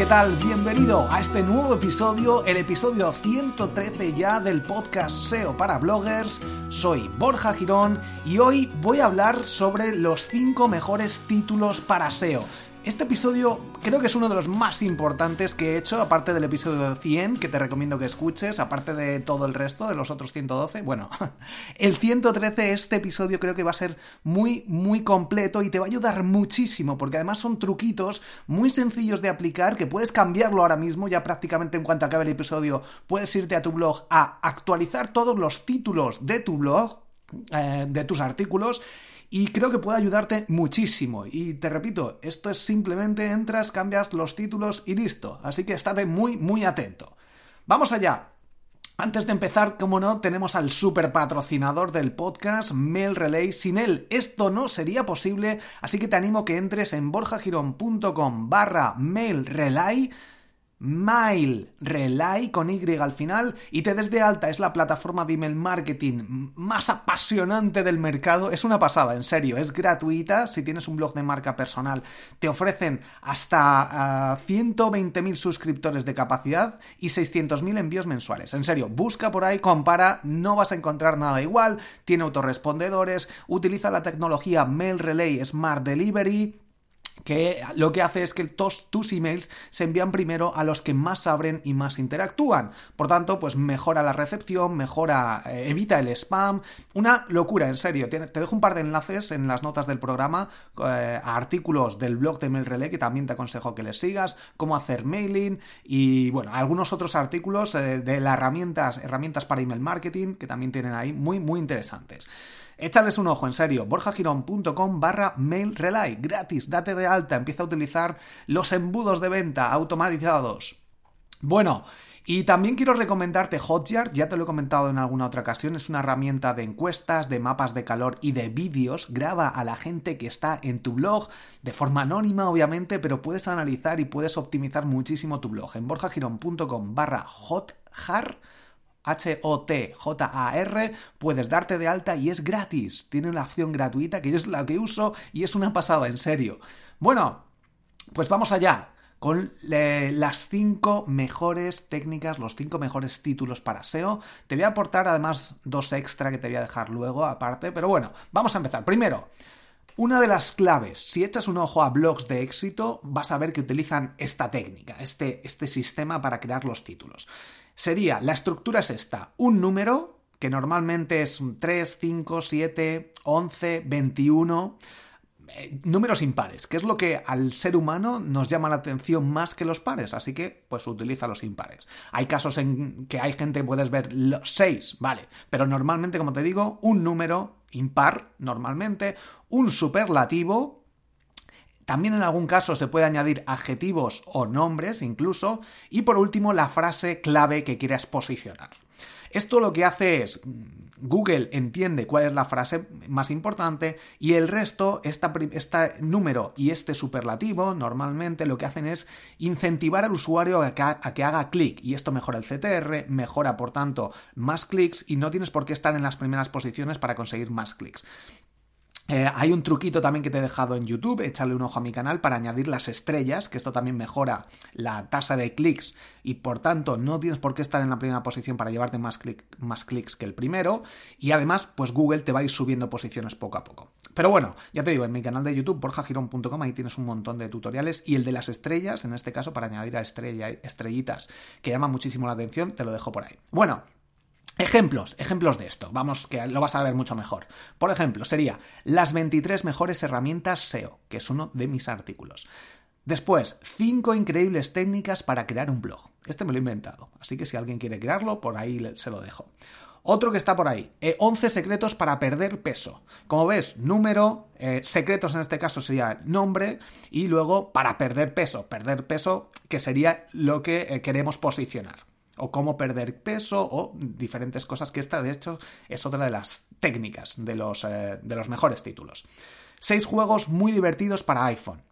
¿qué tal? Bienvenido a este nuevo episodio, el episodio 113 ya del podcast SEO para bloggers. Soy Borja Girón y hoy voy a hablar sobre los 5 mejores títulos para SEO. Este episodio creo que es uno de los más importantes que he hecho, aparte del episodio 100, que te recomiendo que escuches, aparte de todo el resto, de los otros 112. Bueno, el 113, este episodio creo que va a ser muy, muy completo y te va a ayudar muchísimo, porque además son truquitos muy sencillos de aplicar, que puedes cambiarlo ahora mismo, ya prácticamente en cuanto acabe el episodio, puedes irte a tu blog a actualizar todos los títulos de tu blog, eh, de tus artículos, y creo que puede ayudarte muchísimo. Y te repito, esto es simplemente entras, cambias los títulos y listo. Así que estate muy, muy atento. Vamos allá. Antes de empezar, como no, tenemos al super patrocinador del podcast, Mail Relay. Sin él, esto no sería posible, así que te animo que entres en borjagirón.com barra Mail Relay Mail Relay con Y al final y te des de alta. Es la plataforma de email marketing más apasionante del mercado. Es una pasada, en serio. Es gratuita. Si tienes un blog de marca personal, te ofrecen hasta uh, 120.000 suscriptores de capacidad y 600.000 envíos mensuales. En serio, busca por ahí, compara. No vas a encontrar nada igual. Tiene autorrespondedores. Utiliza la tecnología Mail Relay Smart Delivery que lo que hace es que todos tus emails se envían primero a los que más abren y más interactúan. Por tanto, pues mejora la recepción, mejora, eh, evita el spam. Una locura, en serio. Te, dejo un par de enlaces en las notas del programa eh, a artículos del blog de Mail Relay que también te aconsejo que les sigas, cómo hacer mailing y, bueno, algunos otros artículos eh, de las herramientas, herramientas para email marketing que también tienen ahí muy, muy interesantes. Échales un ojo, en serio, borjagirón.com barra mail relay, gratis, date de alta, empieza a utilizar los embudos de venta automatizados. Bueno, y también quiero recomendarte Hotjar, ya te lo he comentado en alguna otra ocasión, es una herramienta de encuestas, de mapas de calor y de vídeos, graba a la gente que está en tu blog, de forma anónima obviamente, pero puedes analizar y puedes optimizar muchísimo tu blog. En borjagirón.com barra hotjar H-O-T-J-A-R, puedes darte de alta y es gratis. Tiene una opción gratuita que yo es la que uso y es una pasada, en serio. Bueno, pues vamos allá con las cinco mejores técnicas, los cinco mejores títulos para SEO. Te voy a aportar además dos extra que te voy a dejar luego aparte, pero bueno, vamos a empezar. Primero, una de las claves, si echas un ojo a blogs de éxito, vas a ver que utilizan esta técnica, este, este sistema para crear los títulos sería, la estructura es esta, un número, que normalmente es 3, 5, 7, 11, 21, eh, números impares, que es lo que al ser humano nos llama la atención más que los pares, así que pues utiliza los impares. Hay casos en que hay gente, puedes ver los 6, vale, pero normalmente, como te digo, un número impar, normalmente, un superlativo, también en algún caso se puede añadir adjetivos o nombres incluso, y por último la frase clave que quieras posicionar. Esto lo que hace es, Google entiende cuál es la frase más importante y el resto, este número y este superlativo, normalmente lo que hacen es incentivar al usuario a que, a que haga clic y esto mejora el CTR, mejora por tanto más clics y no tienes por qué estar en las primeras posiciones para conseguir más clics. Eh, hay un truquito también que te he dejado en YouTube, échale un ojo a mi canal para añadir las estrellas, que esto también mejora la tasa de clics y por tanto no tienes por qué estar en la primera posición para llevarte más, más clics que el primero y además pues Google te va a ir subiendo posiciones poco a poco. Pero bueno, ya te digo, en mi canal de YouTube, borjagirón.com, ahí tienes un montón de tutoriales y el de las estrellas, en este caso para añadir a estrellitas que llama muchísimo la atención, te lo dejo por ahí. Bueno, Ejemplos, ejemplos de esto, vamos que lo vas a ver mucho mejor. Por ejemplo, sería las 23 mejores herramientas SEO, que es uno de mis artículos. Después, 5 increíbles técnicas para crear un blog. Este me lo he inventado, así que si alguien quiere crearlo, por ahí se lo dejo. Otro que está por ahí, 11 eh, secretos para perder peso. Como ves, número, eh, secretos en este caso sería nombre y luego para perder peso. Perder peso que sería lo que eh, queremos posicionar o cómo perder peso o diferentes cosas que esta de hecho es otra de las técnicas de los, eh, de los mejores títulos. Seis juegos muy divertidos para iPhone.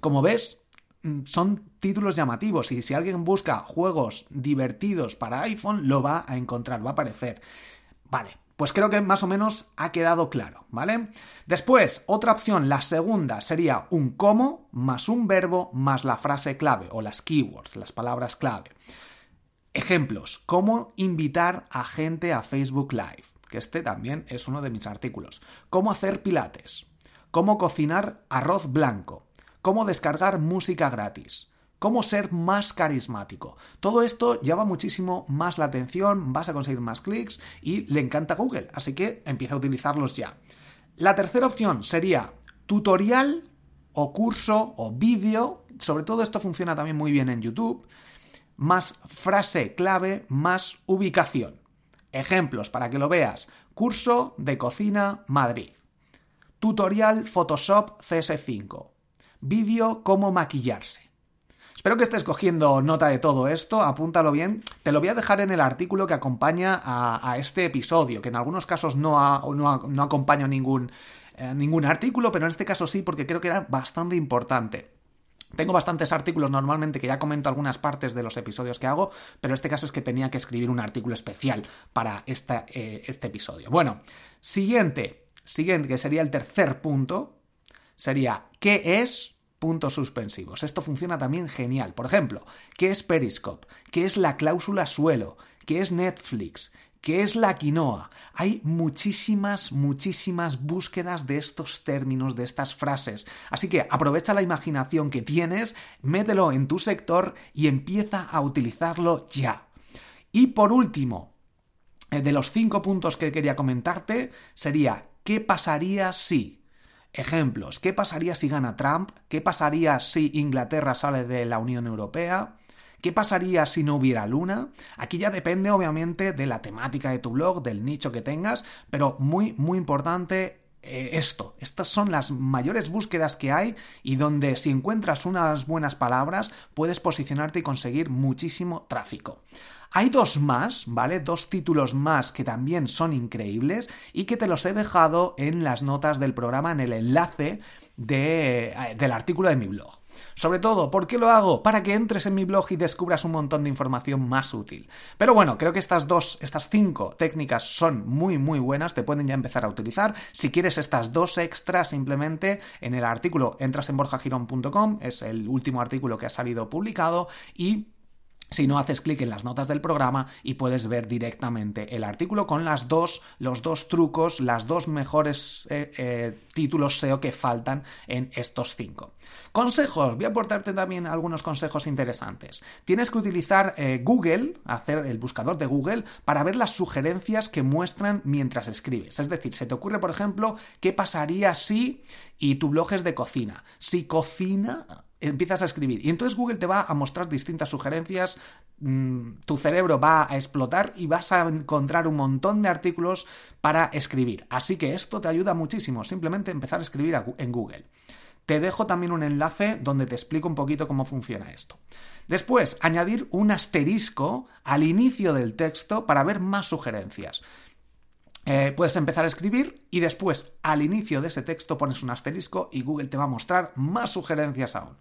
Como ves, mm, son títulos llamativos y si alguien busca juegos divertidos para iPhone lo va a encontrar, va a aparecer. Vale, pues creo que más o menos ha quedado claro, ¿vale? Después, otra opción, la segunda, sería un cómo más un verbo más la frase clave o las keywords, las palabras clave. Ejemplos, cómo invitar a gente a Facebook Live, que este también es uno de mis artículos. Cómo hacer pilates. Cómo cocinar arroz blanco. Cómo descargar música gratis. Cómo ser más carismático. Todo esto llama muchísimo más la atención, vas a conseguir más clics y le encanta Google, así que empieza a utilizarlos ya. La tercera opción sería tutorial o curso o vídeo. Sobre todo esto funciona también muy bien en YouTube más frase clave, más ubicación. Ejemplos para que lo veas. Curso de cocina Madrid. Tutorial Photoshop CS5. Vídeo cómo maquillarse. Espero que estés cogiendo nota de todo esto, apúntalo bien. Te lo voy a dejar en el artículo que acompaña a, este episodio, que en algunos casos no, no, acompaña ningún, eh, ningún artículo, pero en este caso sí, porque creo que era bastante importante. Tengo bastantes artículos normalmente que ya comento algunas partes de los episodios que hago, pero este caso es que tenía que escribir un artículo especial para eh, este episodio. Bueno, siguiente, siguiente, que sería el tercer punto, sería ¿qué es? Puntos suspensivos. Esto funciona también genial. Por ejemplo, ¿qué es Periscope? ¿Qué es la cláusula suelo? ¿Qué es Netflix? ¿Qué es la quinoa? Hay muchísimas, muchísimas búsquedas de estos términos, de estas frases. Así que aprovecha la imaginación que tienes, mételo en tu sector y empieza a utilizarlo ya. Y por último, eh, de los cinco puntos que quería comentarte, sería ¿qué pasaría si? Ejemplos, ¿qué pasaría si gana Trump? ¿Qué pasaría si Inglaterra sale de la Unión Europea? ¿Qué pasaría si no hubiera luna? Aquí ya depende obviamente de la temática de tu blog, del nicho que tengas, pero muy, muy importante eh, esto. Estas son las mayores búsquedas que hay y donde si encuentras unas buenas palabras puedes posicionarte y conseguir muchísimo tráfico. Hay dos más, ¿vale? Dos títulos más que también son increíbles y que te los he dejado en las notas del programa, en el enlace de, eh, del artículo de mi blog. Sobre todo, ¿por qué lo hago? Para que entres en mi blog y descubras un montón de información más útil. Pero bueno, creo que estas dos, estas cinco técnicas son muy muy buenas, te pueden ya empezar a utilizar. Si quieres estas dos extras, simplemente en el artículo entras en borjagirón.com, es el último artículo que ha salido publicado y si no haces clic en las notas del programa y puedes ver directamente el artículo con las dos, los dos trucos, las dos mejores eh, eh, títulos SEO que faltan en estos cinco. Consejos, voy a aportarte también algunos consejos interesantes. Tienes que utilizar eh, Google, hacer el buscador de Google, para ver las sugerencias que muestran mientras escribes. Es decir, se te ocurre, por ejemplo, qué pasaría si y tu blog es de cocina. Si cocina empiezas a escribir. Y entonces Google te va a mostrar distintas sugerencias, mm, tu cerebro va a explotar y vas a encontrar un montón de artículos para escribir. Así que esto te ayuda muchísimo, simplemente empezar a escribir en Google. Te dejo también un enlace donde te explico un poquito cómo funciona esto. Después, añadir un asterisco al inicio del texto para ver más sugerencias. Eh, puedes empezar a escribir y después al inicio de ese texto pones un asterisco y Google te va a mostrar más sugerencias aún.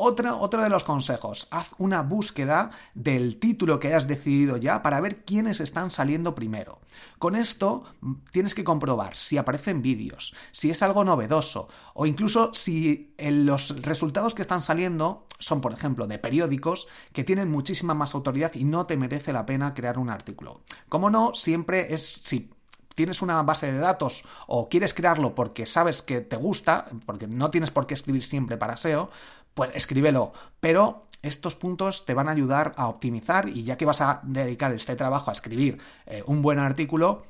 Otra, otro de los consejos, haz una búsqueda del título que hayas decidido ya para ver quiénes están saliendo primero. Con esto mm, tienes que comprobar si aparecen vídeos, si es algo novedoso o incluso si eh, los resultados que están saliendo son, por ejemplo, de periódicos que tienen muchísima más autoridad y no te merece la pena crear un artículo. Como no, siempre es, si tienes una base de datos o quieres crearlo porque sabes que te gusta, porque no tienes por qué escribir siempre para SEO, pues escríbelo. Pero estos puntos te van a ayudar a optimizar y ya que vas a dedicar este trabajo a escribir eh, un buen artículo,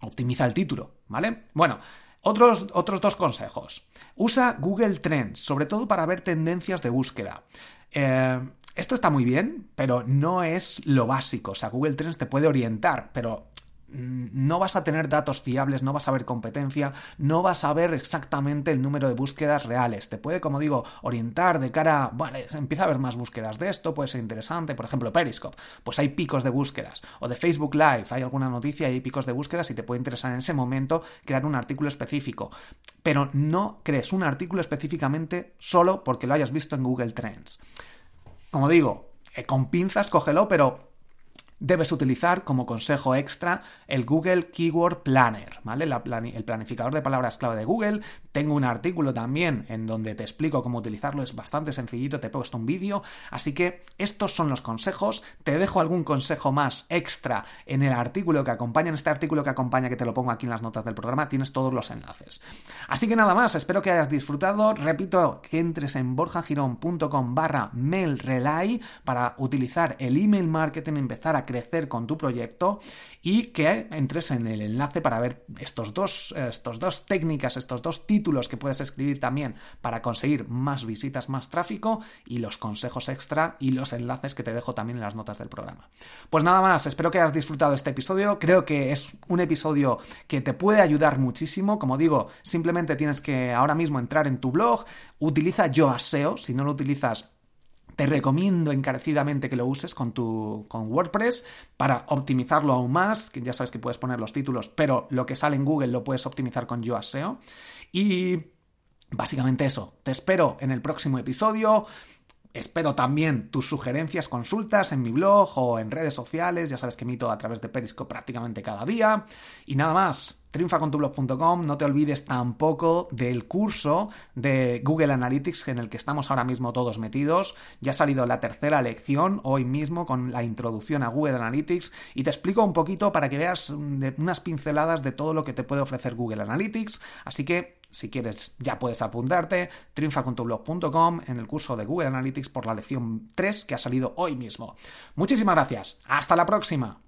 optimiza el título, ¿vale? Bueno. Otros, otros dos consejos. Usa Google Trends, sobre todo para ver tendencias de búsqueda. Eh, esto está muy bien, pero no es lo básico. O sea, Google Trends te puede orientar, pero no vas a tener datos fiables, no vas a ver competencia, no vas a ver exactamente el número de búsquedas reales. Te puede, como digo, orientar de cara, vale, empieza a haber más búsquedas de esto, puede ser interesante, por ejemplo, Periscope, pues hay picos de búsquedas, o de Facebook Live, hay alguna noticia y hay picos de búsquedas y te puede interesar en ese momento crear un artículo específico. Pero no crees un artículo específicamente solo porque lo hayas visto en Google Trends. Como digo, eh, con pinzas cógelo, pero debes utilizar como consejo extra el Google Keyword Planner, ¿vale? el planificador de palabras clave de Google. Tengo un artículo también en donde te explico cómo utilizarlo, es bastante sencillito, te he puesto un vídeo. Así que estos son los consejos. Te dejo algún consejo más extra en el artículo que acompaña, en este artículo que acompaña, que te lo pongo aquí en las notas del programa, tienes todos los enlaces. Así que nada más, espero que hayas disfrutado. Repito, que entres en borjagirón.com barra mailrelay para utilizar el email marketing, empezar a crecer con tu proyecto y que entres en el enlace para ver estos dos, estos dos técnicas, estos dos títulos que puedes escribir también para conseguir más visitas, más tráfico y los consejos extra y los enlaces que te dejo también en las notas del programa. Pues nada más, espero que hayas disfrutado este episodio. Creo que es un episodio que te puede ayudar muchísimo. Como digo, simplemente tienes que ahora mismo entrar en tu blog, utiliza YoASEO, si no lo utilizas te recomiendo encarecidamente que lo uses con tu con WordPress para optimizarlo aún más, ya sabes que puedes poner los títulos, pero lo que sale en Google lo puedes optimizar con Yoast SEO y básicamente eso. Te espero en el próximo episodio. Espero también tus sugerencias, consultas en mi blog o en redes sociales. Ya sabes que emito a través de Periscope prácticamente cada día. Y nada más triunfacontublog.com. No te olvides tampoco del curso de Google Analytics en el que estamos ahora mismo todos metidos. Ya ha salido la tercera lección hoy mismo con la introducción a Google Analytics y te explico un poquito para que veas unas pinceladas de todo lo que te puede ofrecer Google Analytics. Así que si quieres, ya puedes apuntarte, triunfacontublog.com en el curso de Google Analytics por la lección 3 que ha salido hoy mismo. Muchísimas gracias. Hasta la próxima.